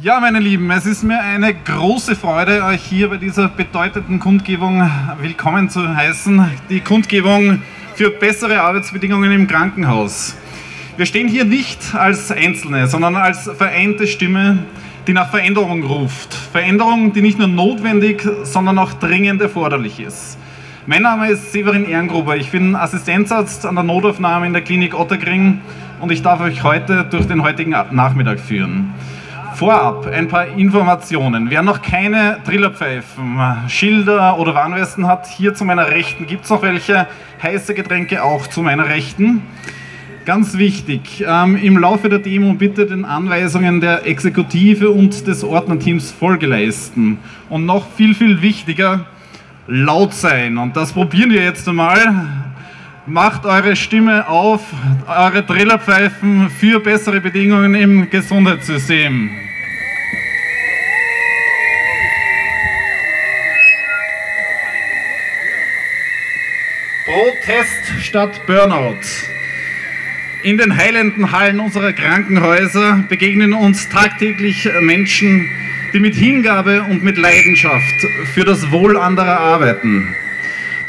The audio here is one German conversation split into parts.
Ja, meine Lieben, es ist mir eine große Freude, euch hier bei dieser bedeutenden Kundgebung willkommen zu heißen. Die Kundgebung für bessere Arbeitsbedingungen im Krankenhaus. Wir stehen hier nicht als Einzelne, sondern als vereinte Stimme, die nach Veränderung ruft. Veränderung, die nicht nur notwendig, sondern auch dringend erforderlich ist. Mein Name ist Severin Ehrengruber. Ich bin Assistenzarzt an der Notaufnahme in der Klinik Otterkring und ich darf euch heute durch den heutigen Nachmittag führen. Vorab ein paar Informationen. Wer noch keine Trillerpfeifen, Schilder oder Warnwesten hat, hier zu meiner Rechten gibt es noch welche. Heiße Getränke auch zu meiner Rechten. Ganz wichtig, ähm, im Laufe der Demo bitte den Anweisungen der Exekutive und des Ordnerteams Folge leisten. Und noch viel, viel wichtiger, laut sein. Und das probieren wir jetzt einmal. Macht eure Stimme auf, eure Trillerpfeifen für bessere Bedingungen im Gesundheitssystem. Protest statt Burnout. In den heilenden Hallen unserer Krankenhäuser begegnen uns tagtäglich Menschen, die mit Hingabe und mit Leidenschaft für das Wohl anderer arbeiten.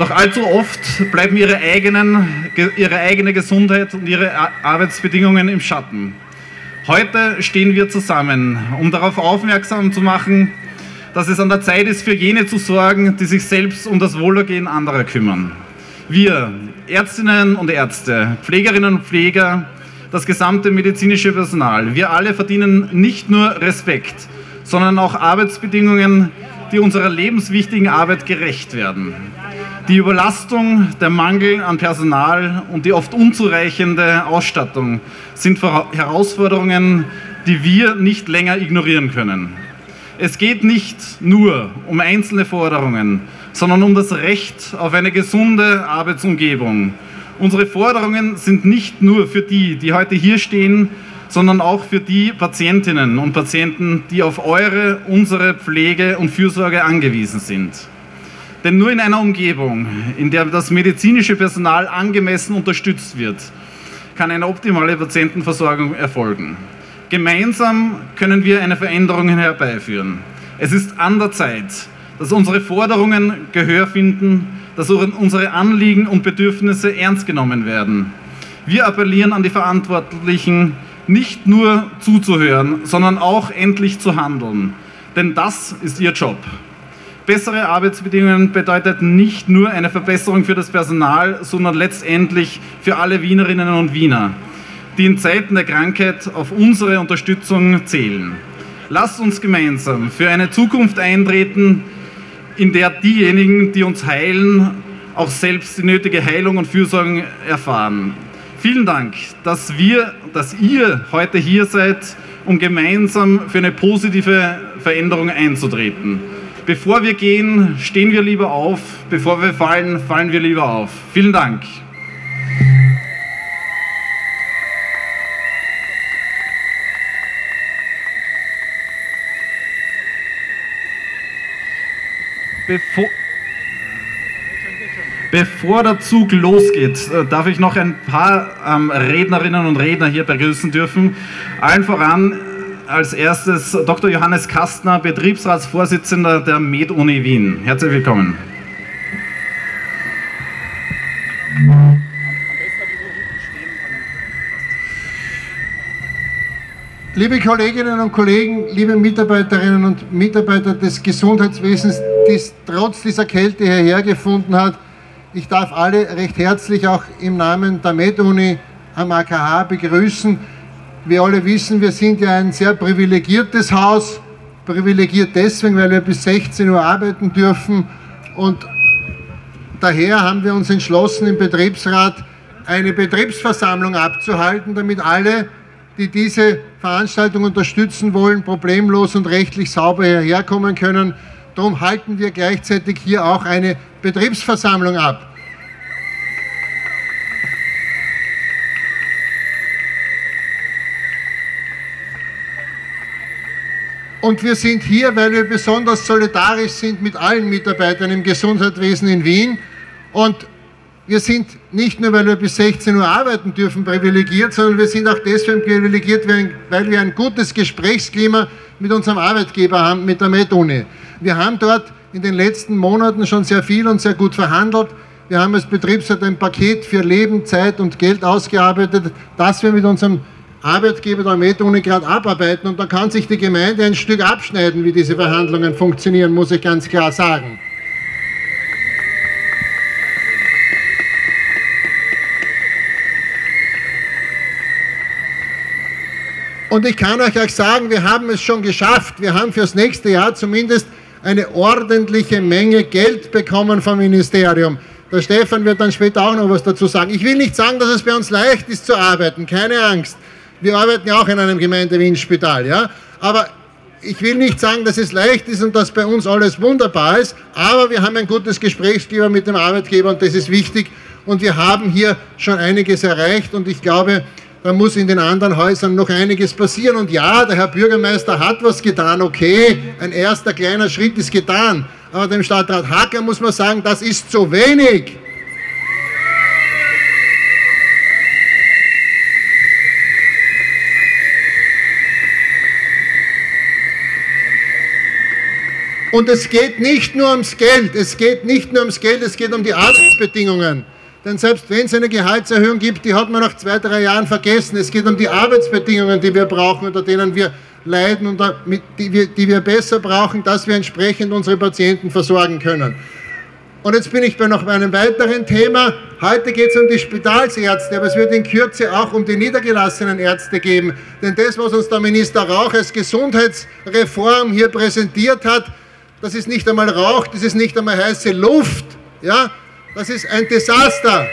Doch allzu oft bleiben ihre, eigenen, ihre eigene Gesundheit und ihre Arbeitsbedingungen im Schatten. Heute stehen wir zusammen, um darauf aufmerksam zu machen, dass es an der Zeit ist, für jene zu sorgen, die sich selbst um das Wohlergehen anderer kümmern. Wir, Ärztinnen und Ärzte, Pflegerinnen und Pfleger, das gesamte medizinische Personal, wir alle verdienen nicht nur Respekt, sondern auch Arbeitsbedingungen, die unserer lebenswichtigen Arbeit gerecht werden. Die Überlastung, der Mangel an Personal und die oft unzureichende Ausstattung sind Herausforderungen, die wir nicht länger ignorieren können. Es geht nicht nur um einzelne Forderungen, sondern um das Recht auf eine gesunde Arbeitsumgebung. Unsere Forderungen sind nicht nur für die, die heute hier stehen, sondern auch für die Patientinnen und Patienten, die auf eure, unsere Pflege und Fürsorge angewiesen sind. Denn nur in einer Umgebung, in der das medizinische Personal angemessen unterstützt wird, kann eine optimale Patientenversorgung erfolgen. Gemeinsam können wir eine Veränderung herbeiführen. Es ist an der Zeit, dass unsere Forderungen Gehör finden, dass unsere Anliegen und Bedürfnisse ernst genommen werden. Wir appellieren an die Verantwortlichen, nicht nur zuzuhören, sondern auch endlich zu handeln. Denn das ist ihr Job. Bessere Arbeitsbedingungen bedeutet nicht nur eine Verbesserung für das Personal, sondern letztendlich für alle Wienerinnen und Wiener, die in Zeiten der Krankheit auf unsere Unterstützung zählen. Lasst uns gemeinsam für eine Zukunft eintreten, in der diejenigen, die uns heilen, auch selbst die nötige Heilung und Fürsorge erfahren. Vielen Dank, dass wir, dass ihr heute hier seid, um gemeinsam für eine positive Veränderung einzutreten. Bevor wir gehen, stehen wir lieber auf. Bevor wir fallen, fallen wir lieber auf. Vielen Dank. Bevor Bevor der Zug losgeht, äh, darf ich noch ein paar ähm, Rednerinnen und Redner hier begrüßen dürfen. Allen voran als erstes Dr. Johannes Kastner, Betriebsratsvorsitzender der Med-Uni Wien. Herzlich willkommen. Liebe Kolleginnen und Kollegen, liebe Mitarbeiterinnen und Mitarbeiter des Gesundheitswesens, die trotz dieser Kälte hierher gefunden hat, ich darf alle recht herzlich auch im Namen der MedUni am AKH begrüßen. Wir alle wissen, wir sind ja ein sehr privilegiertes Haus. Privilegiert deswegen, weil wir bis 16 Uhr arbeiten dürfen. Und daher haben wir uns entschlossen, im Betriebsrat eine Betriebsversammlung abzuhalten, damit alle, die diese Veranstaltung unterstützen wollen, problemlos und rechtlich sauber hierher kommen können. Darum halten wir gleichzeitig hier auch eine Betriebsversammlung ab. Und wir sind hier, weil wir besonders solidarisch sind mit allen Mitarbeitern im Gesundheitswesen in Wien. Und wir sind nicht nur, weil wir bis 16 Uhr arbeiten dürfen, privilegiert, sondern wir sind auch deswegen privilegiert, weil wir ein gutes Gesprächsklima mit unserem Arbeitgeber haben, mit der MedUni. Wir haben dort in den letzten Monaten schon sehr viel und sehr gut verhandelt. Wir haben als Betriebsrat ein Paket für Leben, Zeit und Geld ausgearbeitet, das wir mit unserem Arbeitgeber der MedUni gerade abarbeiten. Und da kann sich die Gemeinde ein Stück abschneiden, wie diese Verhandlungen funktionieren, muss ich ganz klar sagen. Und ich kann euch auch sagen, wir haben es schon geschafft. Wir haben fürs nächste Jahr zumindest eine ordentliche Menge Geld bekommen vom Ministerium. Der Stefan wird dann später auch noch was dazu sagen. Ich will nicht sagen, dass es bei uns leicht ist zu arbeiten, keine Angst. Wir arbeiten ja auch in einem Gemeindewinspital, ja. Aber ich will nicht sagen, dass es leicht ist und dass bei uns alles wunderbar ist, aber wir haben ein gutes Gesprächsklima mit dem Arbeitgeber und das ist wichtig. Und wir haben hier schon einiges erreicht und ich glaube, da muss in den anderen Häusern noch einiges passieren. Und ja, der Herr Bürgermeister hat was getan, okay, ein erster kleiner Schritt ist getan. Aber dem Stadtrat Hacker muss man sagen, das ist zu wenig. Und es geht nicht nur ums Geld, es geht nicht nur ums Geld, es geht um die Arbeitsbedingungen. Denn selbst wenn es eine Gehaltserhöhung gibt, die hat man nach zwei, drei Jahren vergessen. Es geht um die Arbeitsbedingungen, die wir brauchen, unter denen wir leiden und die wir, die wir besser brauchen, dass wir entsprechend unsere Patienten versorgen können. Und jetzt bin ich bei noch einem weiteren Thema. Heute geht es um die Spitalsärzte, aber es wird in Kürze auch um die niedergelassenen Ärzte geben. Denn das, was uns der Minister Rauch als Gesundheitsreform hier präsentiert hat, das ist nicht einmal Rauch, das ist nicht einmal heiße Luft. Ja, das ist ein Desaster.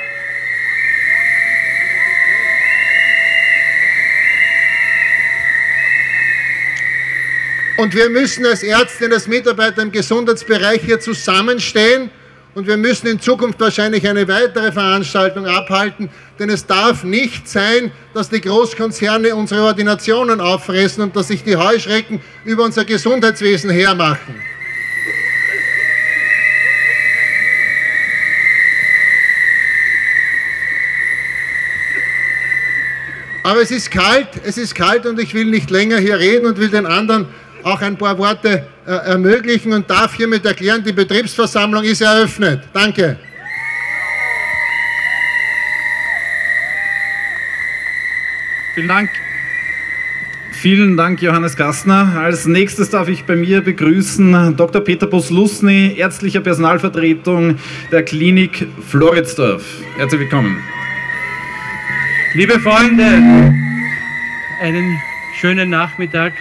Und wir müssen als Ärzte und als Mitarbeiter im Gesundheitsbereich hier zusammenstehen und wir müssen in Zukunft wahrscheinlich eine weitere Veranstaltung abhalten, denn es darf nicht sein, dass die Großkonzerne unsere Ordinationen auffressen und dass sich die Heuschrecken über unser Gesundheitswesen hermachen. Aber es ist kalt, es ist kalt und ich will nicht länger hier reden und will den anderen auch ein paar Worte äh, ermöglichen und darf hiermit erklären, die Betriebsversammlung ist eröffnet. Danke. Vielen Dank. Vielen Dank, Johannes Gastner. Als nächstes darf ich bei mir begrüßen Dr. Peter Boslusny, ärztlicher Personalvertretung der Klinik Floridsdorf. Herzlich willkommen. Liebe Freunde, einen schönen Nachmittag.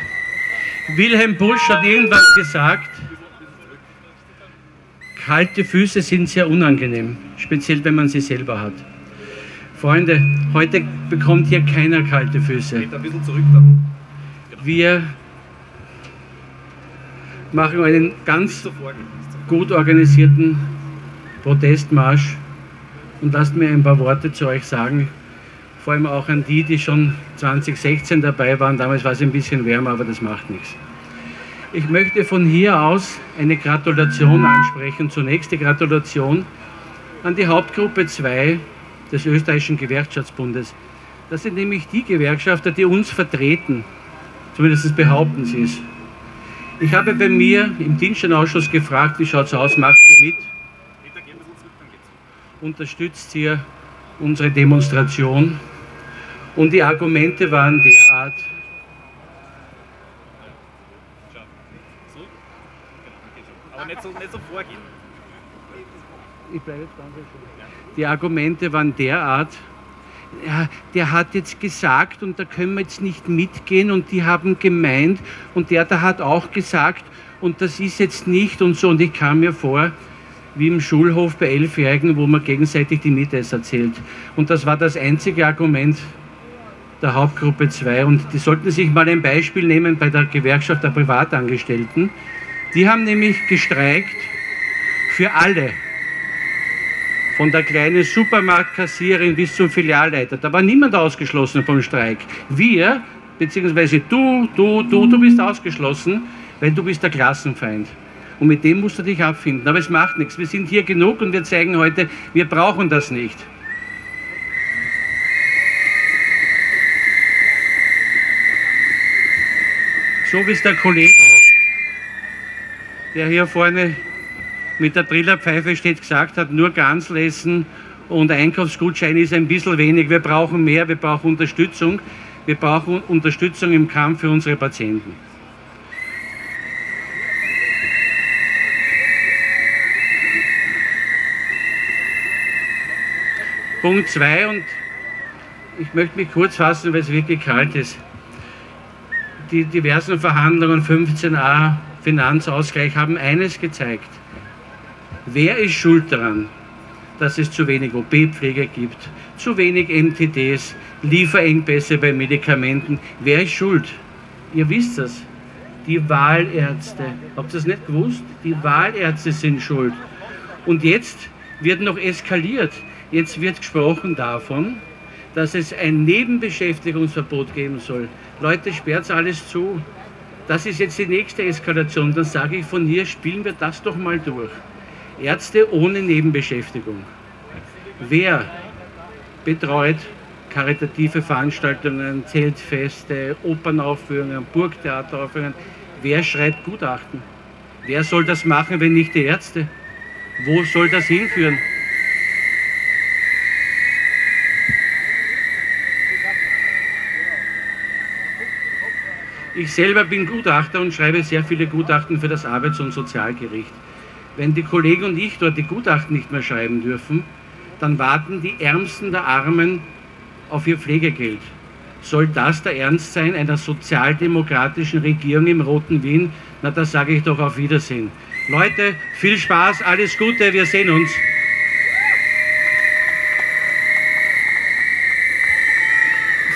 Wilhelm Busch hat irgendwann gesagt, kalte Füße sind sehr unangenehm, speziell wenn man sie selber hat. Freunde, heute bekommt hier keiner kalte Füße. Wir machen einen ganz gut organisierten Protestmarsch und lasst mir ein paar Worte zu euch sagen vor allem auch an die, die schon 2016 dabei waren. Damals war es ein bisschen wärmer, aber das macht nichts. Ich möchte von hier aus eine Gratulation ansprechen. Zunächst die Gratulation an die Hauptgruppe 2 des Österreichischen Gewerkschaftsbundes. Das sind nämlich die Gewerkschafter, die uns vertreten. Zumindest behaupten sie es. Ich habe bei mir im Dienststellenausschuss gefragt, wie schaut es aus, macht ihr mit? Unterstützt ihr unsere Demonstration? Und die Argumente waren derart, Die Argumente waren derart, ja, der hat jetzt gesagt und da können wir jetzt nicht mitgehen und die haben gemeint und der da hat auch gesagt und das ist jetzt nicht und so und ich kam mir vor wie im Schulhof bei Elfjährigen, wo man gegenseitig die Miete erzählt. Und das war das einzige Argument, der Hauptgruppe 2. Und die sollten sich mal ein Beispiel nehmen bei der Gewerkschaft der Privatangestellten. Die haben nämlich gestreikt für alle. Von der kleinen Supermarktkassierin bis zum Filialleiter. Da war niemand ausgeschlossen vom Streik. Wir, beziehungsweise du, du, du, du bist ausgeschlossen, weil du bist der Klassenfeind. Und mit dem musst du dich abfinden. Aber es macht nichts. Wir sind hier genug und wir zeigen heute, wir brauchen das nicht. So wie es der Kollege, der hier vorne mit der Trillerpfeife steht, gesagt hat, nur Ganzlessen und Einkaufsgutschein ist ein bisschen wenig. Wir brauchen mehr, wir brauchen Unterstützung. Wir brauchen Unterstützung im Kampf für unsere Patienten. Punkt 2 und ich möchte mich kurz fassen, weil es wirklich kalt ist. Die diversen Verhandlungen 15a Finanzausgleich haben eines gezeigt. Wer ist schuld daran, dass es zu wenig OP-Pfleger gibt, zu wenig MTDs, Lieferengpässe bei Medikamenten? Wer ist schuld? Ihr wisst das. Die Wahlärzte. Habt ihr das nicht gewusst? Die Wahlärzte sind schuld. Und jetzt wird noch eskaliert. Jetzt wird gesprochen davon, dass es ein Nebenbeschäftigungsverbot geben soll. Leute, sperrt alles zu. Das ist jetzt die nächste Eskalation. Dann sage ich von hier, spielen wir das doch mal durch. Ärzte ohne Nebenbeschäftigung. Wer betreut karitative Veranstaltungen, Zeltfeste, Opernaufführungen, Burgtheateraufführungen? Wer schreibt Gutachten? Wer soll das machen, wenn nicht die Ärzte? Wo soll das hinführen? Ich selber bin Gutachter und schreibe sehr viele Gutachten für das Arbeits- und Sozialgericht. Wenn die Kollegen und ich dort die Gutachten nicht mehr schreiben dürfen, dann warten die Ärmsten der Armen auf ihr Pflegegeld. Soll das der Ernst sein einer sozialdemokratischen Regierung im Roten Wien? Na, da sage ich doch auf Wiedersehen. Leute, viel Spaß, alles Gute, wir sehen uns.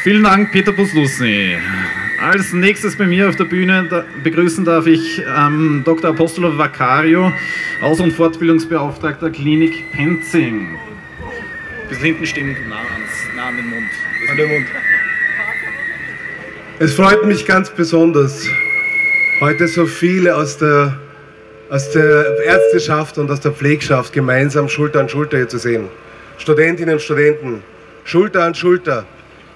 Vielen Dank, Peter Buslusny. Als nächstes bei mir auf der Bühne da, begrüßen darf ich ähm, Dr. Apostolo Vacario, Aus- und Fortbildungsbeauftragter Klinik Penzing. Bis hinten stehen, nah, ans, nah an den Mund. An den Mund. Es freut mich ganz besonders, heute so viele aus der, aus der Ärzteschaft und aus der Pflegschaft gemeinsam Schulter an Schulter hier zu sehen. Studentinnen und Studenten, Schulter an Schulter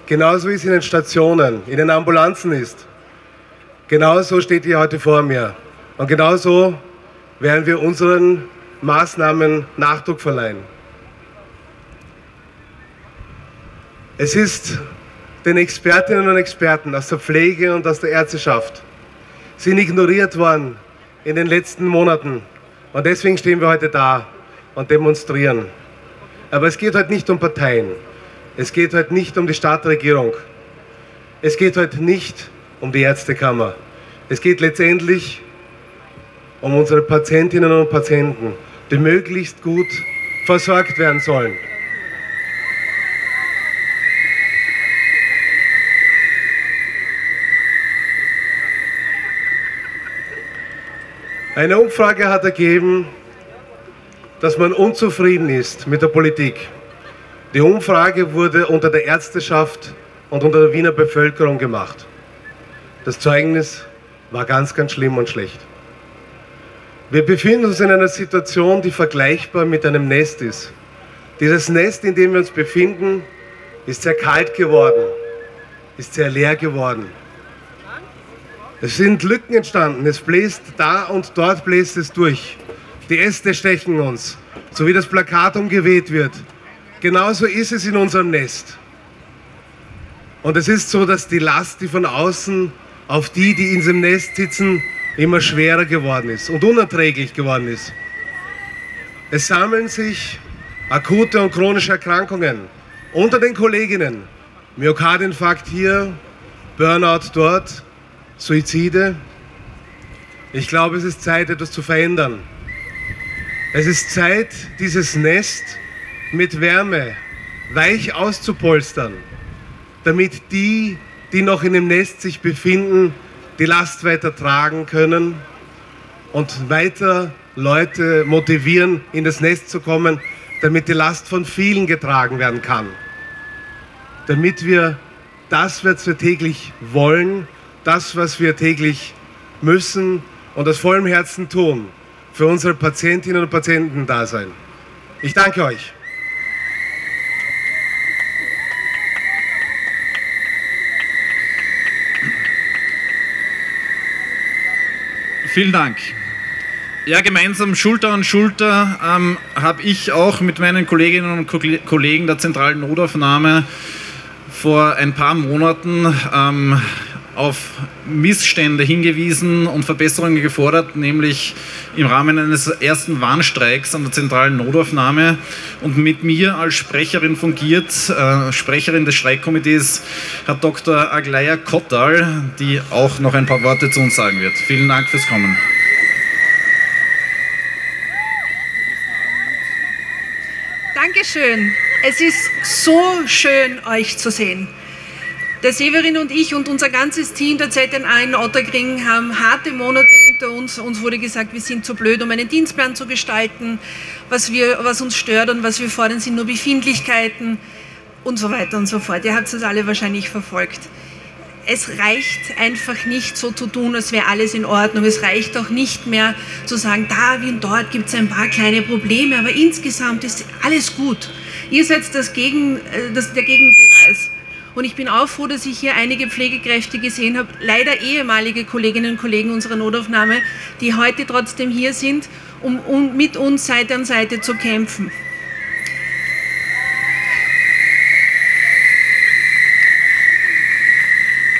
Genauso wie es in den Stationen, in den Ambulanzen ist. Genauso steht ihr heute vor mir. Und genauso werden wir unseren Maßnahmen Nachdruck verleihen. Es ist den Expertinnen und Experten aus der Pflege und aus der Ärzteschaft sind ignoriert worden in den letzten Monaten. Und deswegen stehen wir heute da und demonstrieren. Aber es geht heute nicht um Parteien. Es geht heute nicht um die Stadtregierung. Es geht heute nicht um die Ärztekammer. Es geht letztendlich um unsere Patientinnen und Patienten, die möglichst gut versorgt werden sollen. Eine Umfrage hat ergeben, dass man unzufrieden ist mit der Politik. Die Umfrage wurde unter der Ärzteschaft und unter der Wiener Bevölkerung gemacht. Das Zeugnis war ganz, ganz schlimm und schlecht. Wir befinden uns in einer Situation, die vergleichbar mit einem Nest ist. Dieses Nest, in dem wir uns befinden, ist sehr kalt geworden, ist sehr leer geworden. Es sind Lücken entstanden, es bläst da und dort bläst es durch. Die Äste stechen uns, so wie das Plakat umgeweht wird. Genauso ist es in unserem Nest. Und es ist so, dass die Last, die von außen auf die, die in diesem Nest sitzen, immer schwerer geworden ist und unerträglich geworden ist. Es sammeln sich akute und chronische Erkrankungen unter den Kolleginnen. Myokardinfarkt hier, Burnout dort, Suizide. Ich glaube, es ist Zeit, etwas zu verändern. Es ist Zeit, dieses Nest mit Wärme weich auszupolstern, damit die, die noch in dem Nest sich befinden, die Last weiter tragen können und weiter Leute motivieren, in das Nest zu kommen, damit die Last von vielen getragen werden kann. Damit wir das, was wir täglich wollen, das, was wir täglich müssen und aus vollem Herzen tun, für unsere Patientinnen und Patienten da sein. Ich danke euch. Vielen Dank. Ja, gemeinsam Schulter an Schulter ähm, habe ich auch mit meinen Kolleginnen und Kollegen der zentralen Notaufnahme vor ein paar Monaten ähm, auf Missstände hingewiesen und Verbesserungen gefordert, nämlich im Rahmen eines ersten Warnstreiks an der zentralen Notaufnahme. Und mit mir als Sprecherin fungiert, äh, Sprecherin des Streikkomitees, hat Dr. Aglaya Kottal, die auch noch ein paar Worte zu uns sagen wird. Vielen Dank fürs Kommen. Dankeschön. Es ist so schön, euch zu sehen. Der Severin und ich und unser ganzes Team der ZNA in Otterkring haben harte Monate hinter uns. Uns wurde gesagt, wir sind zu blöd, um einen Dienstplan zu gestalten. Was, wir, was uns stört und was wir fordern, sind nur Befindlichkeiten und so weiter und so fort. Ihr habt das alle wahrscheinlich verfolgt. Es reicht einfach nicht so zu tun, als wäre alles in Ordnung. Es reicht auch nicht mehr zu sagen, da wie und dort gibt es ein paar kleine Probleme, aber insgesamt ist alles gut. Ihr seid das Gegen, äh, das, der Gegenbeweis. Und ich bin auch froh, dass ich hier einige Pflegekräfte gesehen habe, leider ehemalige Kolleginnen und Kollegen unserer Notaufnahme, die heute trotzdem hier sind, um, um mit uns Seite an Seite zu kämpfen.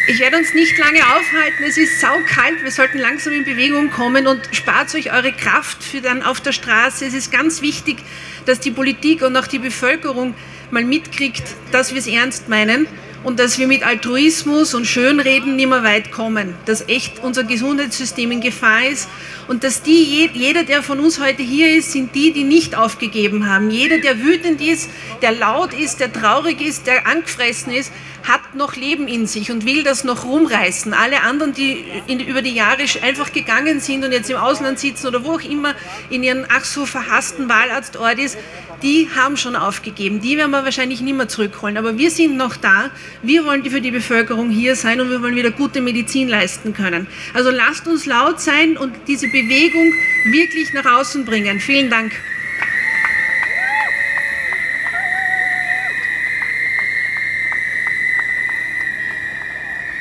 Ich werde uns nicht lange aufhalten, es ist saukalt, wir sollten langsam in Bewegung kommen und spart euch eure Kraft für dann auf der Straße. Es ist ganz wichtig, dass die Politik und auch die Bevölkerung mal mitkriegt, dass wir es ernst meinen und dass wir mit Altruismus und Schönreden nicht mehr weit kommen, dass echt unser Gesundheitssystem in Gefahr ist und dass die, jeder, der von uns heute hier ist, sind die, die nicht aufgegeben haben. Jeder, der wütend ist, der laut ist, der traurig ist, der angefressen ist, hat noch Leben in sich und will das noch rumreißen. Alle anderen, die in, über die Jahre einfach gegangen sind und jetzt im Ausland sitzen oder wo auch immer in ihren ach so verhassten Wahlarztort ist, die haben schon aufgegeben. Die werden wir wahrscheinlich nicht mehr zurückholen. Aber wir sind noch da. Wir wollen für die Bevölkerung hier sein und wir wollen wieder gute Medizin leisten können. Also lasst uns laut sein und diese Bewegung wirklich nach außen bringen. Vielen Dank.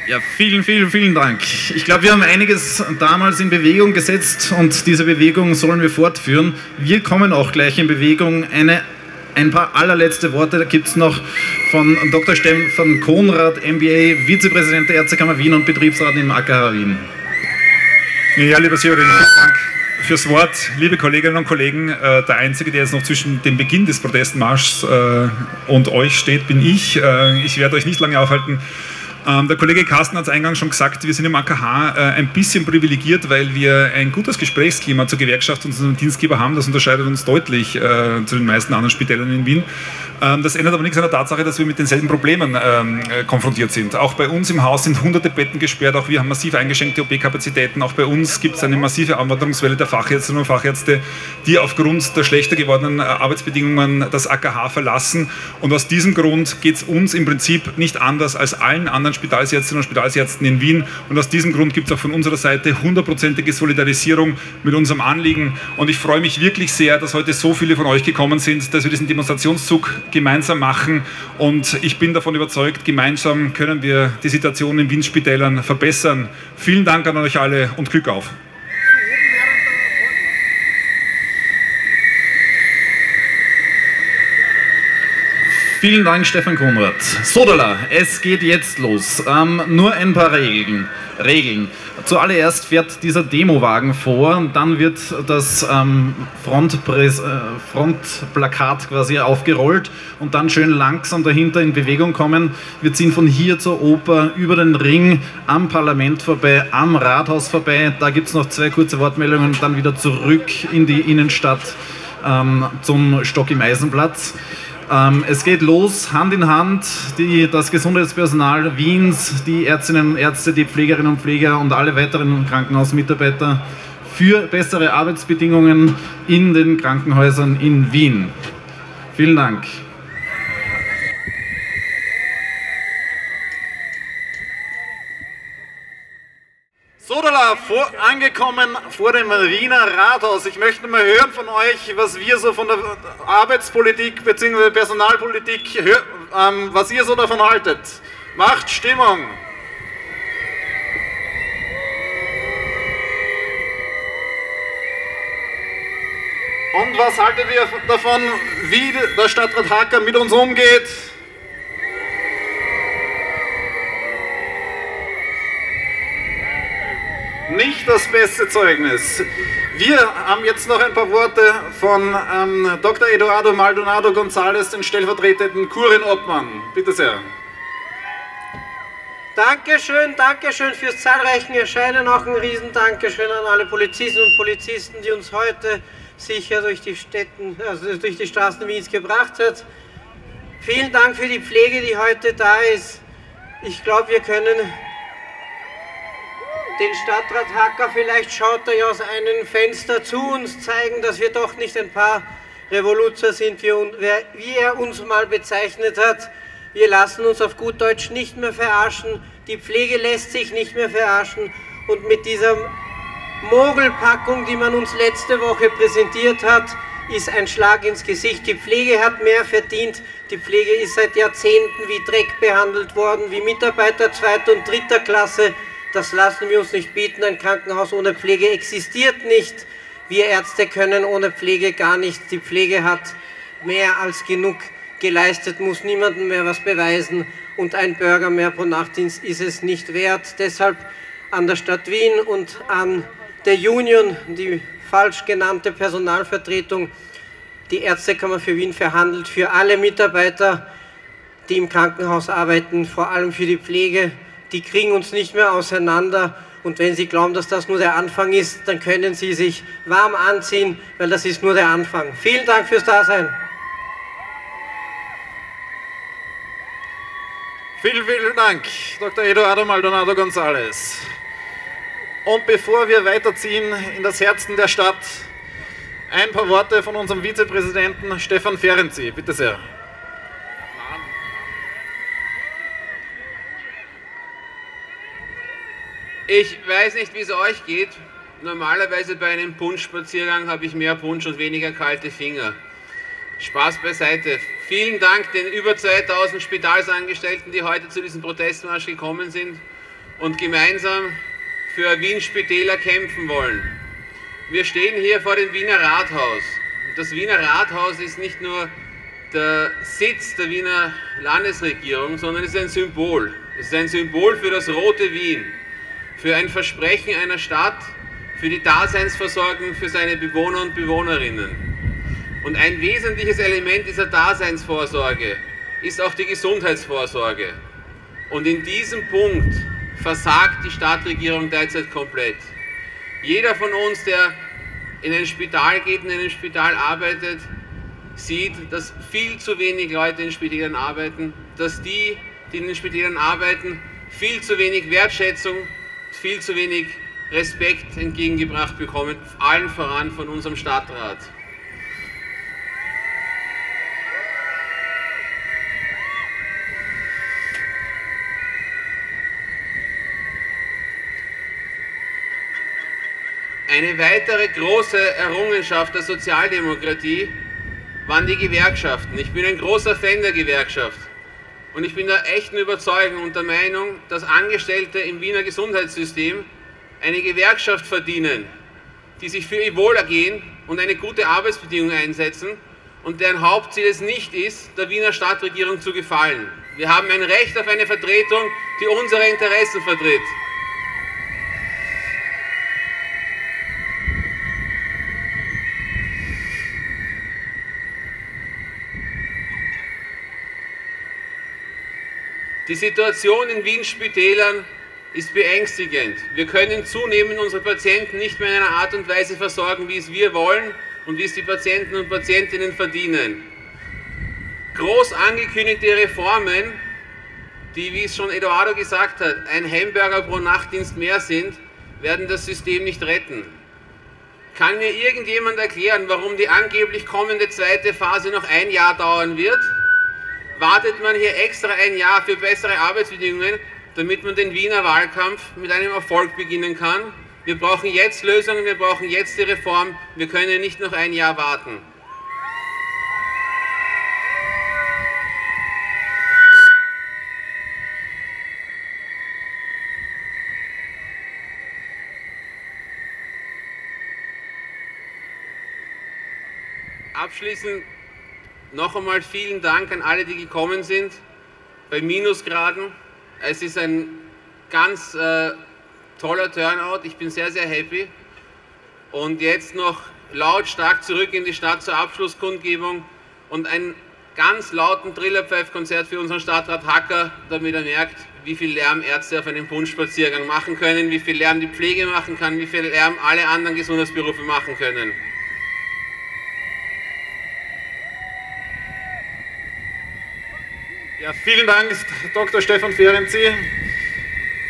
Ja, vielen, vielen, vielen Dank. Ich glaube, wir haben einiges damals in Bewegung gesetzt und diese Bewegung sollen wir fortführen. Wir kommen auch gleich in Bewegung. Eine, ein paar allerletzte Worte gibt es noch von Dr. Stefan Konrad, MBA, Vizepräsident der Ärztekammer Wien und Betriebsrat im AKH Wien. Ja, lieber Severin, vielen Dank fürs Wort. Liebe Kolleginnen und Kollegen, äh, der Einzige, der jetzt noch zwischen dem Beginn des Protestmarschs äh, und euch steht, bin ich. Äh, ich werde euch nicht lange aufhalten. Ähm, der Kollege Carsten hat es eingangs schon gesagt, wir sind im AKH äh, ein bisschen privilegiert, weil wir ein gutes Gesprächsklima zur Gewerkschaft und unserem Dienstgeber haben. Das unterscheidet uns deutlich äh, zu den meisten anderen Spitälern in Wien. Ähm, das ändert aber nichts an der Tatsache, dass wir mit denselben Problemen ähm, äh, konfrontiert sind. Auch bei uns im Haus sind hunderte Betten gesperrt, auch wir haben massiv eingeschränkte OP-Kapazitäten. Auch bei uns gibt es eine massive Anwanderungswelle der Fachärztinnen und Fachärzte, die aufgrund der schlechter gewordenen äh, Arbeitsbedingungen das AKH verlassen. Und aus diesem Grund geht es uns im Prinzip nicht anders als allen anderen Spitalsärztinnen und Spitalsärzten in Wien. Und aus diesem Grund gibt es auch von unserer Seite hundertprozentige Solidarisierung mit unserem Anliegen. Und ich freue mich wirklich sehr, dass heute so viele von euch gekommen sind, dass wir diesen Demonstrationszug gemeinsam machen. Und ich bin davon überzeugt, gemeinsam können wir die Situation in Wien Spitälern verbessern. Vielen Dank an euch alle und Glück auf. Vielen Dank, Stefan Konrad. Sodala, es geht jetzt los. Ähm, nur ein paar Regeln. Regeln. Zuallererst fährt dieser Demowagen vor dann wird das ähm, Frontpräs, äh, Frontplakat quasi aufgerollt und dann schön langsam dahinter in Bewegung kommen. Wir ziehen von hier zur Oper, über den Ring, am Parlament vorbei, am Rathaus vorbei. Da gibt es noch zwei kurze Wortmeldungen dann wieder zurück in die Innenstadt ähm, zum Stock im Eisenplatz. Ähm, es geht los, Hand in Hand, die, das Gesundheitspersonal Wiens, die Ärztinnen und Ärzte, die Pflegerinnen und Pfleger und alle weiteren Krankenhausmitarbeiter für bessere Arbeitsbedingungen in den Krankenhäusern in Wien. Vielen Dank. Aula vor, angekommen vor dem Wiener Rathaus. Ich möchte mal hören von euch, was wir so von der Arbeitspolitik bzw. Personalpolitik, ähm, was ihr so davon haltet. Macht Stimmung! Und was haltet ihr davon, wie der Stadtrat Hacker mit uns umgeht? Nicht das beste Zeugnis. Wir haben jetzt noch ein paar Worte von ähm, Dr. Eduardo Maldonado González, den stellvertretenden Kurienobmann. Bitte sehr. Dankeschön, Dankeschön fürs zahlreichen Erscheinen. Auch ein Riesendankeschön an alle Polizistinnen und Polizisten, die uns heute sicher durch die, Städten, also durch die Straßen Wiens gebracht hat. Vielen Dank für die Pflege, die heute da ist. Ich glaube, wir können den Stadtrat Hacker, vielleicht schaut er ja aus einem Fenster zu uns zeigen, dass wir doch nicht ein paar Revoluzer sind, wie er uns mal bezeichnet hat. Wir lassen uns auf gut Deutsch nicht mehr verarschen, die Pflege lässt sich nicht mehr verarschen und mit dieser Mogelpackung, die man uns letzte Woche präsentiert hat, ist ein Schlag ins Gesicht. Die Pflege hat mehr verdient. Die Pflege ist seit Jahrzehnten wie Dreck behandelt worden, wie Mitarbeiter zweiter und dritter Klasse. Das lassen wir uns nicht bieten. Ein Krankenhaus ohne Pflege existiert nicht. Wir Ärzte können ohne Pflege gar nichts. Die Pflege hat mehr als genug geleistet, muss niemandem mehr was beweisen. Und ein Bürger mehr pro Nachtdienst ist es nicht wert. Deshalb an der Stadt Wien und an der Union, die falsch genannte Personalvertretung, die Ärztekammer für Wien verhandelt für alle Mitarbeiter, die im Krankenhaus arbeiten, vor allem für die Pflege die kriegen uns nicht mehr auseinander. Und wenn Sie glauben, dass das nur der Anfang ist, dann können Sie sich warm anziehen, weil das ist nur der Anfang. Vielen Dank fürs Dasein. Vielen, vielen Dank, Dr. Eduardo Maldonado González. Und bevor wir weiterziehen in das Herzen der Stadt, ein paar Worte von unserem Vizepräsidenten Stefan Ferenczi. Bitte sehr. Ich weiß nicht, wie es euch geht. Normalerweise bei einem Punschspaziergang habe ich mehr Punsch und weniger kalte Finger. Spaß beiseite. Vielen Dank den über 2000 Spitalsangestellten, die heute zu diesem Protestmarsch gekommen sind und gemeinsam für Wien Spitäler kämpfen wollen. Wir stehen hier vor dem Wiener Rathaus. Das Wiener Rathaus ist nicht nur der Sitz der Wiener Landesregierung, sondern es ist ein Symbol. Es ist ein Symbol für das rote Wien für ein Versprechen einer Stadt, für die Daseinsversorgung für seine Bewohner und Bewohnerinnen. Und ein wesentliches Element dieser Daseinsvorsorge ist auch die Gesundheitsvorsorge. Und in diesem Punkt versagt die Stadtregierung derzeit komplett. Jeder von uns, der in ein Spital geht und in einem Spital arbeitet, sieht, dass viel zu wenig Leute in Spitälern arbeiten, dass die, die in den Spitälern arbeiten, viel zu wenig Wertschätzung viel zu wenig Respekt entgegengebracht bekommen, allen voran von unserem Stadtrat. Eine weitere große Errungenschaft der Sozialdemokratie waren die Gewerkschaften. Ich bin ein großer Fan der Gewerkschaft. Und ich bin der echten Überzeugung und der Meinung, dass Angestellte im Wiener Gesundheitssystem eine Gewerkschaft verdienen, die sich für ihr Wohlergehen und eine gute Arbeitsbedingung einsetzen und deren Hauptziel es nicht ist, der Wiener Stadtregierung zu gefallen. Wir haben ein Recht auf eine Vertretung, die unsere Interessen vertritt. Die Situation in Wien Spitälern ist beängstigend. Wir können zunehmend unsere Patienten nicht mehr in einer Art und Weise versorgen, wie es wir wollen und wie es die Patienten und Patientinnen verdienen. Groß angekündigte Reformen, die, wie es schon Eduardo gesagt hat, ein Hamburger pro Nachtdienst mehr sind, werden das System nicht retten. Kann mir irgendjemand erklären, warum die angeblich kommende zweite Phase noch ein Jahr dauern wird? Wartet man hier extra ein Jahr für bessere Arbeitsbedingungen, damit man den Wiener Wahlkampf mit einem Erfolg beginnen kann? Wir brauchen jetzt Lösungen, wir brauchen jetzt die Reform. Wir können nicht noch ein Jahr warten. Abschließend noch einmal vielen Dank an alle, die gekommen sind bei Minusgraden. Es ist ein ganz äh, toller Turnout. Ich bin sehr, sehr happy. Und jetzt noch lautstark zurück in die Stadt zur Abschlusskundgebung und ein ganz lauten Trillerpfeif-Konzert für unseren Stadtrat Hacker, damit er merkt, wie viel Lärm Ärzte auf einem Bundspaziergang machen können, wie viel Lärm die Pflege machen kann, wie viel Lärm alle anderen Gesundheitsberufe machen können. Ja, vielen Dank, Dr. Stefan Ferenczi.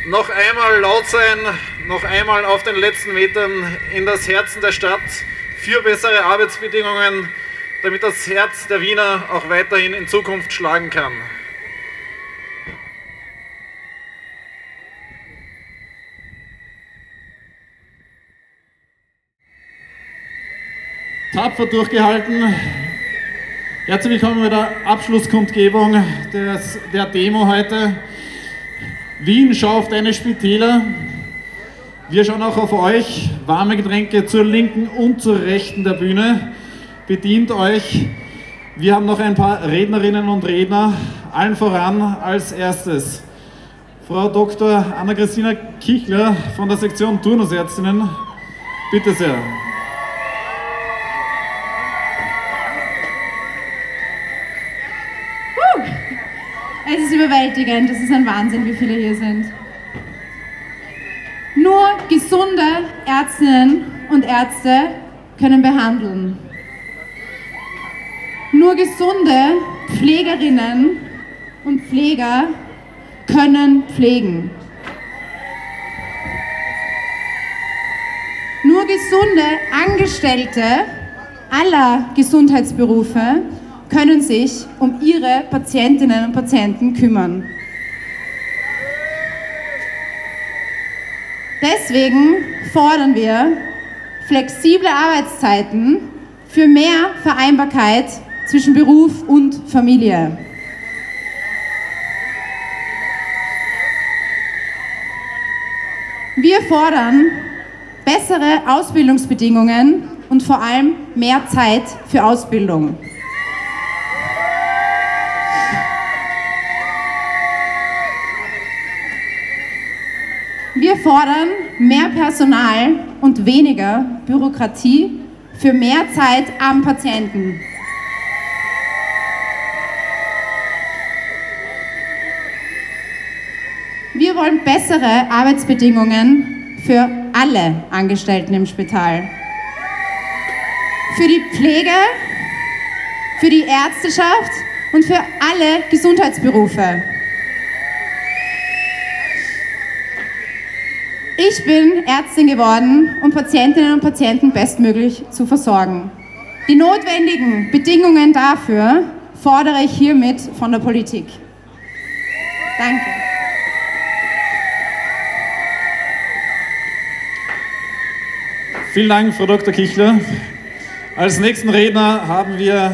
Noch einmal laut sein, noch einmal auf den letzten Metern in das Herzen der Stadt für bessere Arbeitsbedingungen, damit das Herz der Wiener auch weiterhin in Zukunft schlagen kann. Tapfer durchgehalten, Herzlich willkommen bei der Abschlusskundgebung des, der Demo heute. Wien schafft eine Spitäler. Wir schauen auch auf euch. Warme Getränke zur linken und zur rechten der Bühne. Bedient euch. Wir haben noch ein paar Rednerinnen und Redner. Allen voran als erstes Frau Dr. Anna-Christina Kichler von der Sektion Turnusärztinnen. Bitte sehr. Überwältigend, es ist ein Wahnsinn, wie viele hier sind. Nur gesunde Ärztinnen und Ärzte können behandeln. Nur gesunde Pflegerinnen und Pfleger können pflegen. Nur gesunde Angestellte aller Gesundheitsberufe können sich um ihre Patientinnen und Patienten kümmern. Deswegen fordern wir flexible Arbeitszeiten für mehr Vereinbarkeit zwischen Beruf und Familie. Wir fordern bessere Ausbildungsbedingungen und vor allem mehr Zeit für Ausbildung. Fordern mehr Personal und weniger Bürokratie für mehr Zeit am Patienten. Wir wollen bessere Arbeitsbedingungen für alle Angestellten im Spital. Für die Pflege, für die Ärzteschaft und für alle Gesundheitsberufe. Ich bin Ärztin geworden, um Patientinnen und Patienten bestmöglich zu versorgen. Die notwendigen Bedingungen dafür fordere ich hiermit von der Politik. Danke. Vielen Dank, Frau Dr. Kichler. Als nächsten Redner haben wir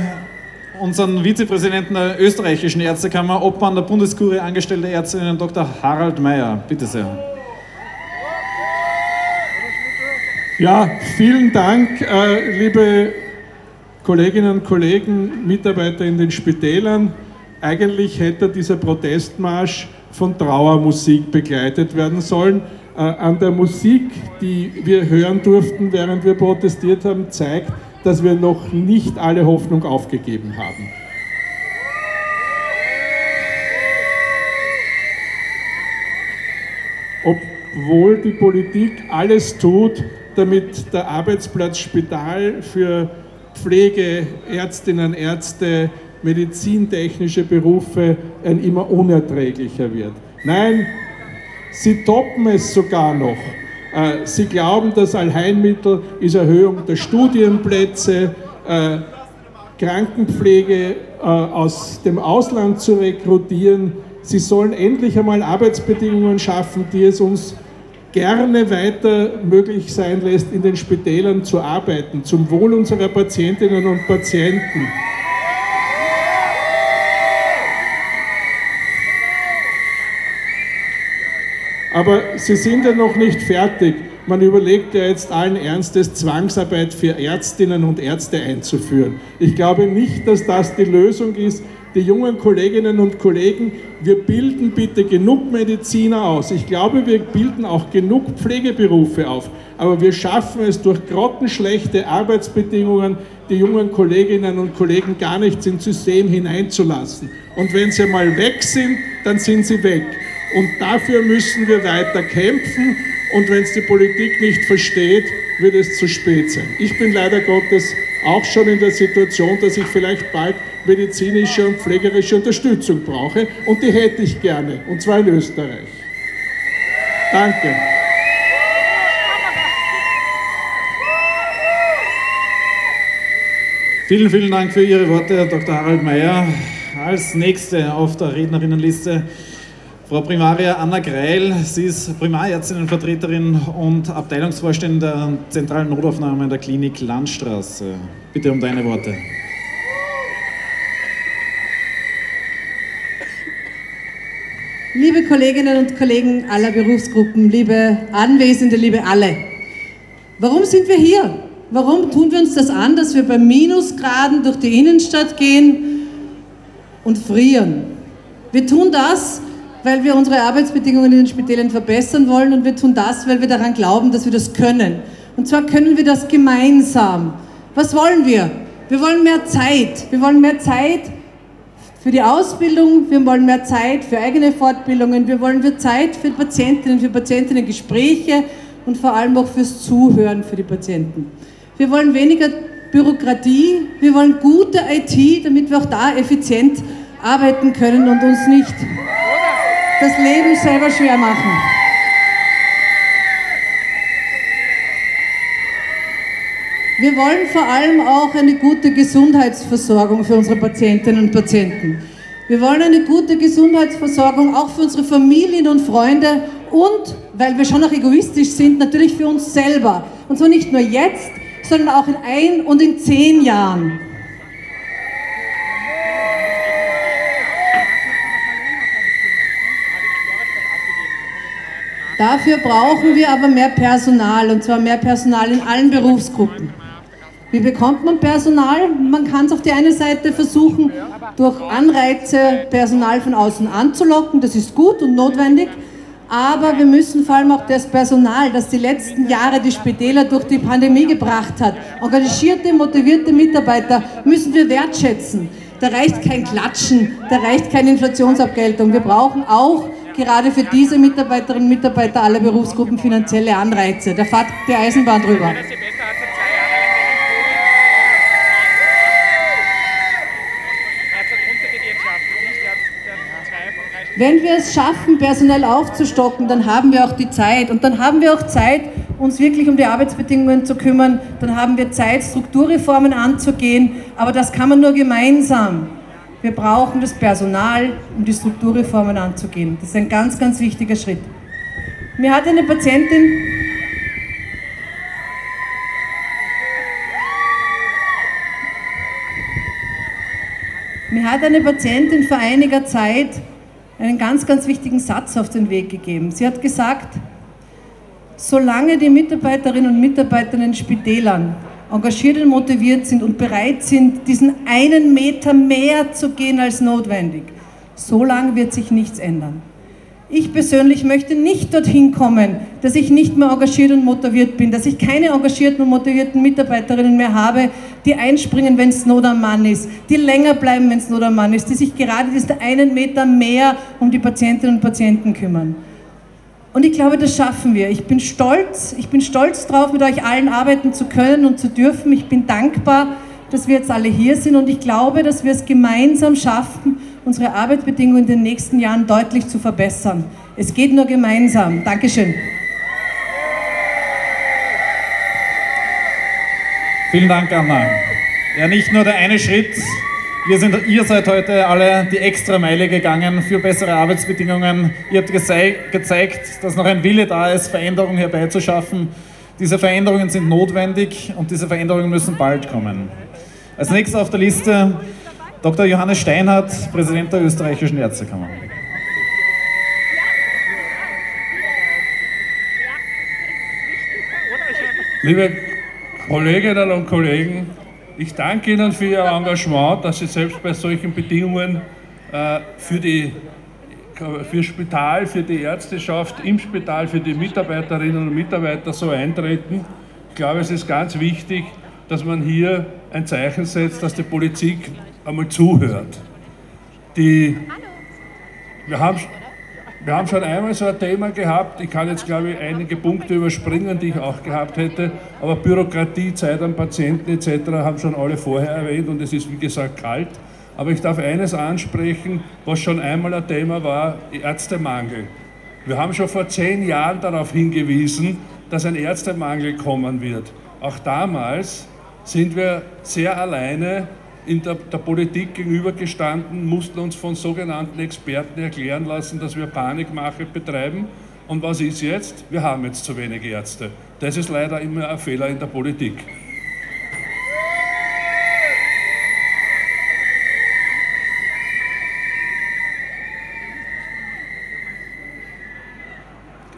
unseren Vizepräsidenten der österreichischen Ärztekammer, Obmann der Bundeskurie angestellte Ärztinnen, Dr. Harald Mayer. Bitte sehr. Ja, vielen Dank, äh, liebe Kolleginnen und Kollegen, Mitarbeiter in den Spitälern. Eigentlich hätte dieser Protestmarsch von Trauermusik begleitet werden sollen. Äh, an der Musik, die wir hören durften, während wir protestiert haben, zeigt, dass wir noch nicht alle Hoffnung aufgegeben haben. Obwohl die Politik alles tut, damit der Arbeitsplatz Spital für Pflege, Ärztinnen, Ärzte, medizintechnische Berufe ein immer unerträglicher wird. Nein, sie toppen es sogar noch. Äh, sie glauben, das Allheilmittel ist Erhöhung der Studienplätze, äh, Krankenpflege äh, aus dem Ausland zu rekrutieren. Sie sollen endlich einmal Arbeitsbedingungen schaffen, die es uns gerne weiter möglich sein lässt, in den Spitälern zu arbeiten, zum Wohl unserer Patientinnen und Patienten. Aber sie sind ja noch nicht fertig. Man überlegt ja jetzt allen Ernstes, Zwangsarbeit für Ärztinnen und Ärzte einzuführen. Ich glaube nicht, dass das die Lösung ist. Die jungen Kolleginnen und Kollegen, wir bilden bitte genug Mediziner aus. Ich glaube, wir bilden auch genug Pflegeberufe auf. Aber wir schaffen es durch grottenschlechte Arbeitsbedingungen, die jungen Kolleginnen und Kollegen gar nicht ins System hineinzulassen. Und wenn sie mal weg sind, dann sind sie weg. Und dafür müssen wir weiter kämpfen und wenn es die Politik nicht versteht, wird es zu spät sein. Ich bin leider Gottes auch schon in der Situation, dass ich vielleicht bald medizinische und pflegerische Unterstützung brauche und die hätte ich gerne, und zwar in Österreich. Danke. Vielen, vielen Dank für Ihre Worte, Herr Dr. Harald Mayer. Als nächste auf der Rednerinnenliste Frau Primaria Anna Greil, sie ist Primarärztinnenvertreterin und Abteilungsvorständin der zentralen Notaufnahme in der Klinik Landstraße. Bitte um deine Worte. Liebe Kolleginnen und Kollegen aller Berufsgruppen, liebe Anwesende, liebe alle, warum sind wir hier? Warum tun wir uns das an, dass wir bei Minusgraden durch die Innenstadt gehen und frieren? Wir tun das, weil wir unsere Arbeitsbedingungen in den Spitälern verbessern wollen und wir tun das, weil wir daran glauben, dass wir das können. Und zwar können wir das gemeinsam. Was wollen wir? Wir wollen mehr Zeit. Wir wollen mehr Zeit für die Ausbildung, wir wollen mehr Zeit für eigene Fortbildungen, wir wollen mehr Zeit für Patientinnen, für Patientinnen Gespräche und vor allem auch fürs Zuhören für die Patienten. Wir wollen weniger Bürokratie, wir wollen gute IT, damit wir auch da effizient arbeiten können und uns nicht das Leben selber schwer machen. Wir wollen vor allem auch eine gute Gesundheitsversorgung für unsere Patientinnen und Patienten. Wir wollen eine gute Gesundheitsversorgung auch für unsere Familien und Freunde und, weil wir schon auch egoistisch sind, natürlich für uns selber. Und zwar nicht nur jetzt, sondern auch in ein und in zehn Jahren. Dafür brauchen wir aber mehr Personal und zwar mehr Personal in allen Berufsgruppen. Wie bekommt man Personal? Man kann es auf die eine Seite versuchen, durch Anreize Personal von außen anzulocken, das ist gut und notwendig, aber wir müssen vor allem auch das Personal, das die letzten Jahre die Spitäler durch die Pandemie gebracht hat, engagierte, motivierte Mitarbeiter, müssen wir wertschätzen. Da reicht kein Klatschen, da reicht keine Inflationsabgeltung. Wir brauchen auch gerade für diese Mitarbeiterinnen und Mitarbeiter aller Berufsgruppen finanzielle Anreize. Da fährt die Eisenbahn drüber. Wenn wir es schaffen, personell aufzustocken, dann haben wir auch die Zeit. Und dann haben wir auch Zeit, uns wirklich um die Arbeitsbedingungen zu kümmern. Dann haben wir Zeit, Strukturreformen anzugehen. Aber das kann man nur gemeinsam. Wir brauchen das Personal, um die Strukturreformen anzugehen. Das ist ein ganz, ganz wichtiger Schritt. Mir hat eine Patientin Mir hat eine Patientin vor einiger Zeit einen ganz, ganz wichtigen Satz auf den Weg gegeben. Sie hat gesagt, solange die Mitarbeiterinnen und Mitarbeiter in Spitälern engagiert und motiviert sind und bereit sind, diesen einen Meter mehr zu gehen als notwendig, so lange wird sich nichts ändern. Ich persönlich möchte nicht dorthin kommen, dass ich nicht mehr engagiert und motiviert bin, dass ich keine engagierten und motivierten Mitarbeiterinnen mehr habe, die einspringen, wenn es Not am Mann ist, die länger bleiben, wenn es Not am Mann ist, die sich gerade diesen einen Meter mehr um die Patientinnen und Patienten kümmern. Und ich glaube, das schaffen wir. Ich bin stolz, ich bin stolz drauf, mit euch allen arbeiten zu können und zu dürfen. Ich bin dankbar, dass wir jetzt alle hier sind und ich glaube, dass wir es gemeinsam schaffen, unsere Arbeitsbedingungen in den nächsten Jahren deutlich zu verbessern. Es geht nur gemeinsam. Dankeschön. Vielen Dank, Anna. Ja, nicht nur der eine Schritt Wir sind, ihr seid heute alle die extra Meile gegangen für bessere Arbeitsbedingungen. Ihr habt gezeigt, dass noch ein Wille da ist, Veränderungen herbeizuschaffen. Diese Veränderungen sind notwendig und diese Veränderungen müssen bald kommen. Als nächster auf der Liste Dr. Johannes Steinhardt, Präsident der österreichischen Ärztekammer. Liebe Kolleginnen und Kollegen, ich danke Ihnen für Ihr Engagement, dass Sie selbst bei solchen Bedingungen äh, für die für das Spital, für die Ärzteschaft, im Spital, für die Mitarbeiterinnen und Mitarbeiter so eintreten. Ich glaube, es ist ganz wichtig, dass man hier ein Zeichen setzt, dass die Politik einmal zuhört. Die, wir, haben, wir haben schon einmal so ein Thema gehabt, ich kann jetzt glaube ich einige Punkte überspringen, die ich auch gehabt hätte, aber Bürokratie, Zeit am Patienten etc. haben schon alle vorher erwähnt und es ist wie gesagt kalt. Aber ich darf eines ansprechen, was schon einmal ein Thema war, Ärztemangel. Wir haben schon vor zehn Jahren darauf hingewiesen, dass ein Ärztemangel kommen wird. Auch damals sind wir sehr alleine in der, der, Politik gegenübergestanden, mussten uns von sogenannten Experten erklären lassen, dass wir Panikmache betreiben. Und was ist jetzt? Wir haben jetzt zu wenig Ärzte. Das ist leider immer ein Fehler in der Politik.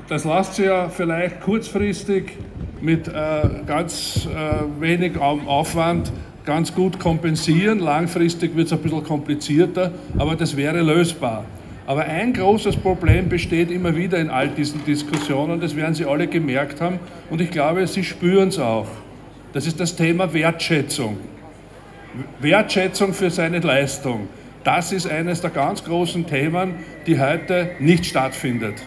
Das lässt sich ja vielleicht kurzfristig mit äh, ganz äh, wenig Aufwand ganz gut kompensieren. Langfristig wird es ein bisschen komplizierter, aber das wäre lösbar. Aber ein großes Problem besteht immer wieder in all diesen Diskussionen, das werden Sie alle gemerkt haben und ich glaube, Sie spüren es auch. Das ist das Thema Wertschätzung. Wertschätzung für seine Leistung. Das ist eines der ganz großen Themen, die heute nicht stattfindet.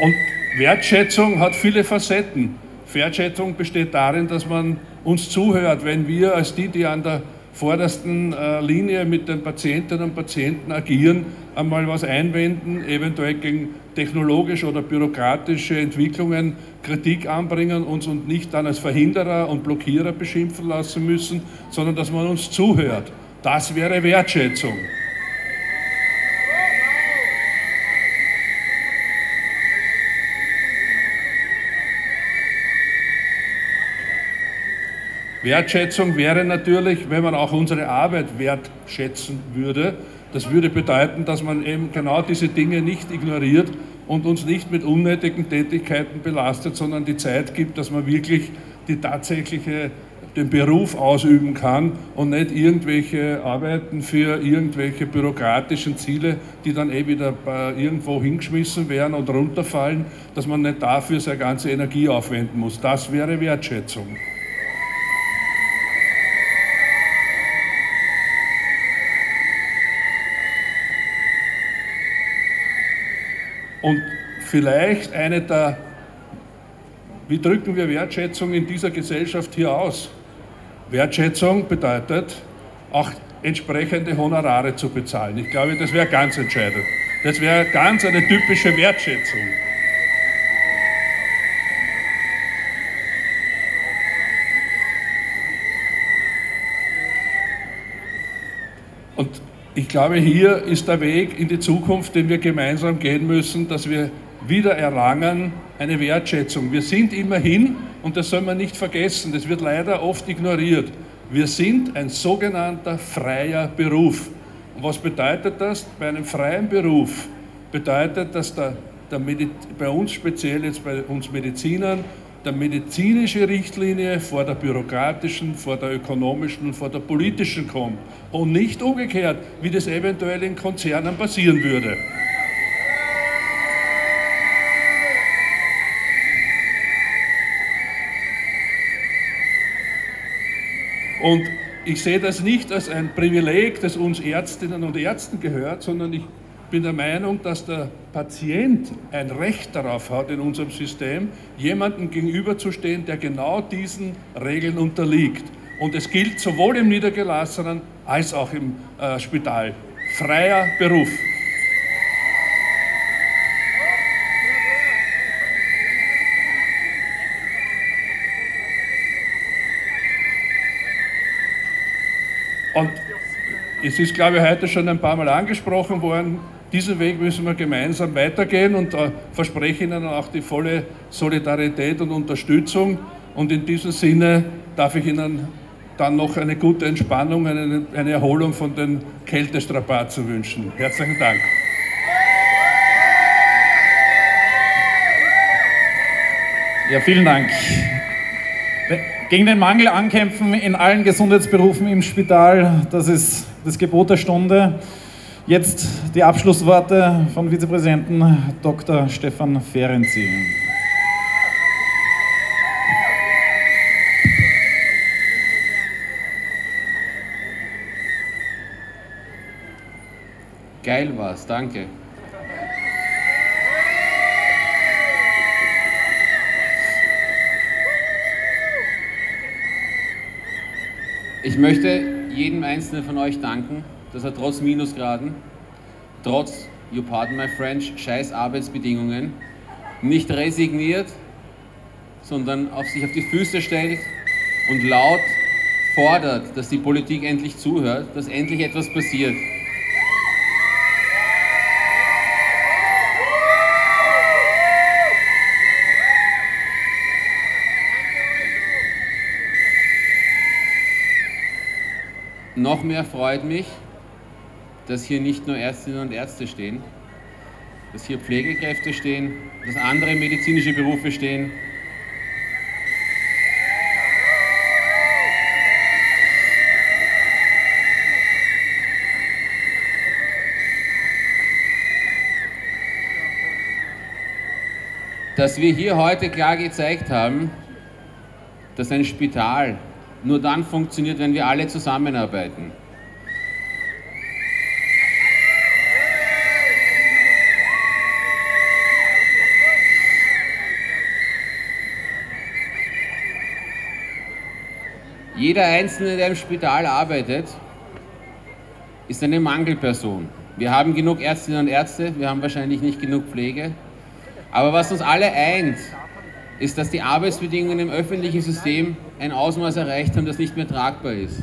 Und Wertschätzung hat viele Facetten. Wertschätzung besteht darin, dass man uns zuhört, wenn wir als die, die an der vordersten äh, Linie mit den Patientinnen und Patienten agieren, einmal was einwenden, eventuell gegen technologische oder bürokratische Entwicklungen Kritik anbringen, uns und nicht dann als Verhinderer und Blockierer beschimpfen lassen müssen, sondern dass man uns zuhört. Das wäre Wertschätzung. Wertschätzung wäre natürlich, wenn man auch unsere Arbeit wertschätzen würde. Das würde bedeuten, dass man eben genau diese Dinge nicht ignoriert und uns nicht mit unnötigen Tätigkeiten belastet, sondern die Zeit gibt, dass man wirklich die tatsächliche den Beruf ausüben kann und nicht irgendwelche Arbeiten für irgendwelche bürokratischen Ziele, die dann eh wieder irgendwo hingeschmissen werden und runterfallen, dass man nicht dafür seine ganze Energie aufwenden muss. Das wäre Wertschätzung. Vielleicht eine der, wie drücken wir Wertschätzung in dieser Gesellschaft hier aus? Wertschätzung bedeutet, auch entsprechende Honorare zu bezahlen. Ich glaube, das wäre ganz entscheidend. Das wäre ganz eine typische Wertschätzung. Und ich glaube, hier ist der Weg in die Zukunft, den wir gemeinsam gehen müssen, dass wir wieder erlangen eine Wertschätzung. Wir sind immerhin, und das soll man nicht vergessen, das wird leider oft ignoriert, wir sind ein sogenannter freier Beruf. Und was bedeutet das? Bei einem freien Beruf bedeutet, dass der, der bei uns speziell jetzt bei uns Medizinern der medizinische Richtlinie vor der bürokratischen, vor der ökonomischen und vor der politischen kommt. Und nicht umgekehrt, wie das eventuell in Konzernen passieren würde. Und ich sehe das nicht als ein Privileg, das uns Ärztinnen und Ärzten gehört, sondern ich bin der Meinung, dass der Patient ein Recht darauf hat, in unserem System jemandem gegenüberzustehen, der genau diesen Regeln unterliegt. Und es gilt sowohl im Niedergelassenen als auch im äh, Spital. Freier Beruf. Und es ist, glaube ich, heute schon ein paar Mal angesprochen worden, diesen Weg müssen wir gemeinsam weitergehen und verspreche Ihnen auch die volle Solidarität und Unterstützung. Und in diesem Sinne darf ich Ihnen dann noch eine gute Entspannung, eine, eine Erholung von den Kältestrapazen wünschen. Herzlichen Dank. Ja, vielen Dank. Gegen den Mangel ankämpfen in allen Gesundheitsberufen im Spital, das ist das Gebot der Stunde. Jetzt die Abschlussworte von Vizepräsidenten Dr. Stefan Ferenczi. Geil war's, danke. Ich möchte jedem Einzelnen von euch danken, dass er trotz Minusgraden, trotz, you pardon my French, scheiß Arbeitsbedingungen, nicht resigniert, sondern auf sich auf die Füße stellt und laut fordert, dass die Politik endlich zuhört, dass endlich etwas passiert. Mehr freut mich, dass hier nicht nur Ärztinnen und Ärzte stehen, dass hier Pflegekräfte stehen, dass andere medizinische Berufe stehen. Dass wir hier heute klar gezeigt haben, dass ein Spital nur dann funktioniert, wenn wir alle zusammenarbeiten. Jeder Einzelne, der im Spital arbeitet, ist eine Mangelperson. Wir haben genug Ärztinnen und Ärzte, wir haben wahrscheinlich nicht genug Pflege. Aber was uns alle eint, ist, dass die Arbeitsbedingungen im öffentlichen System ein Ausmaß erreicht haben, das nicht mehr tragbar ist.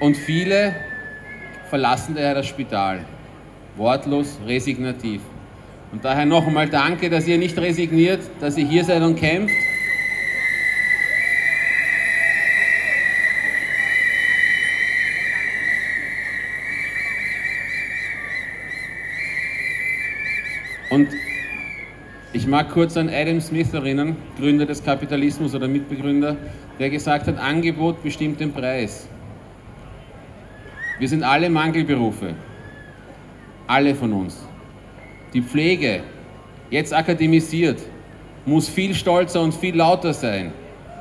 Und viele verlassen daher das Spital. Wortlos, resignativ. Und daher noch einmal danke, dass ihr nicht resigniert, dass ihr hier seid und kämpft. Mag kurz an Adam Smith erinnern, Gründer des Kapitalismus oder Mitbegründer, der gesagt hat, Angebot bestimmt den Preis. Wir sind alle Mangelberufe. Alle von uns. Die Pflege, jetzt akademisiert, muss viel stolzer und viel lauter sein.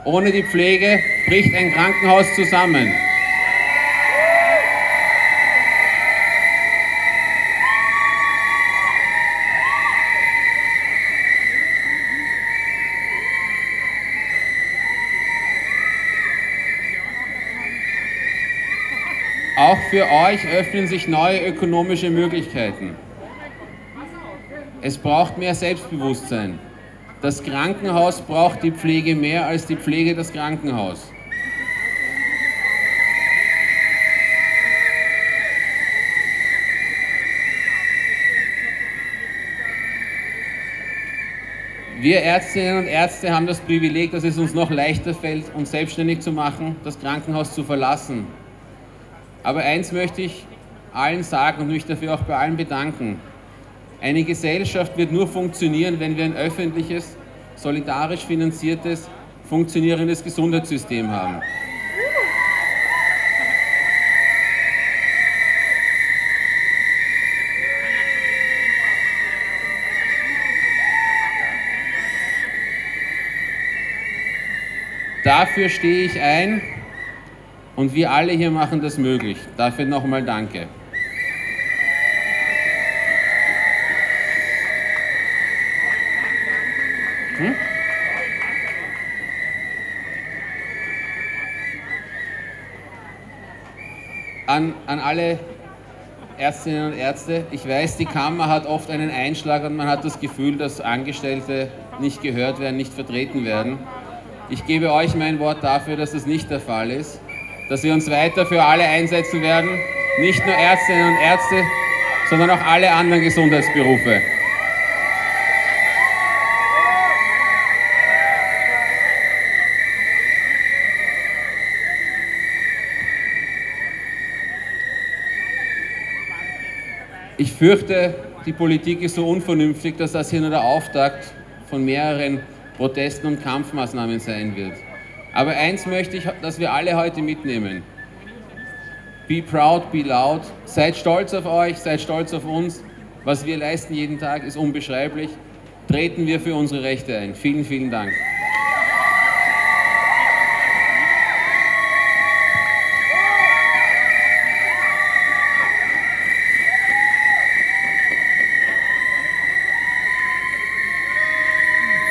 Ohne die Pflege bricht ein Krankenhaus zusammen. Für euch öffnen sich neue ökonomische Möglichkeiten. Es braucht mehr Selbstbewusstsein. Das Krankenhaus braucht die Pflege mehr als die Pflege das Krankenhaus. Wir Ärztinnen und Ärzte haben das Privileg, dass es uns noch leichter fällt, uns selbstständig zu machen, das Krankenhaus zu verlassen. Aber eins möchte ich allen sagen und mich dafür auch bei allen bedanken. Eine Gesellschaft wird nur funktionieren, wenn wir ein öffentliches, solidarisch finanziertes, funktionierendes Gesundheitssystem haben. Dafür stehe ich ein und wir alle hier machen das möglich. Dafür nochmal Danke. Hm? An, an alle Ärztinnen und Ärzte. Ich weiß, die Kammer hat oft einen Einschlag und man hat das Gefühl, dass Angestellte nicht gehört werden, nicht vertreten werden. Ich gebe euch mein Wort dafür, dass das nicht der Fall ist, dass wir uns weiter für alle einsetzen werden, nicht nur Ärztinnen und Ärzte, sondern auch alle anderen Gesundheitsberufe. Ich fürchte, die Politik ist so unvernünftig, dass das hier nur der Auftakt von mehreren Protesten und Kampfmaßnahmen sein wird. Aber eins möchte ich, dass wir alle heute mitnehmen. Be proud, be loud. Seid stolz auf euch, seid stolz auf uns. Was wir leisten jeden Tag ist unbeschreiblich. Treten wir für unsere Rechte ein. Vielen, vielen Dank.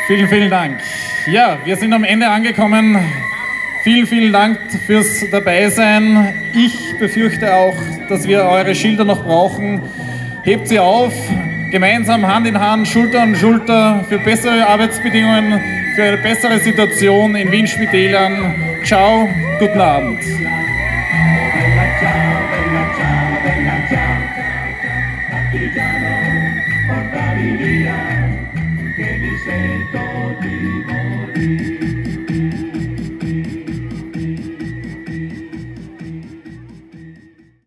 Vielen, vielen Dank. Ja, wir sind am Ende angekommen. Vielen, vielen Dank fürs Dabeisein. Ich befürchte auch, dass wir eure Schilder noch brauchen. Hebt sie auf, gemeinsam Hand in Hand, Schulter an Schulter für bessere Arbeitsbedingungen, für eine bessere Situation in Wien-Spitälern. Ciao, guten Abend.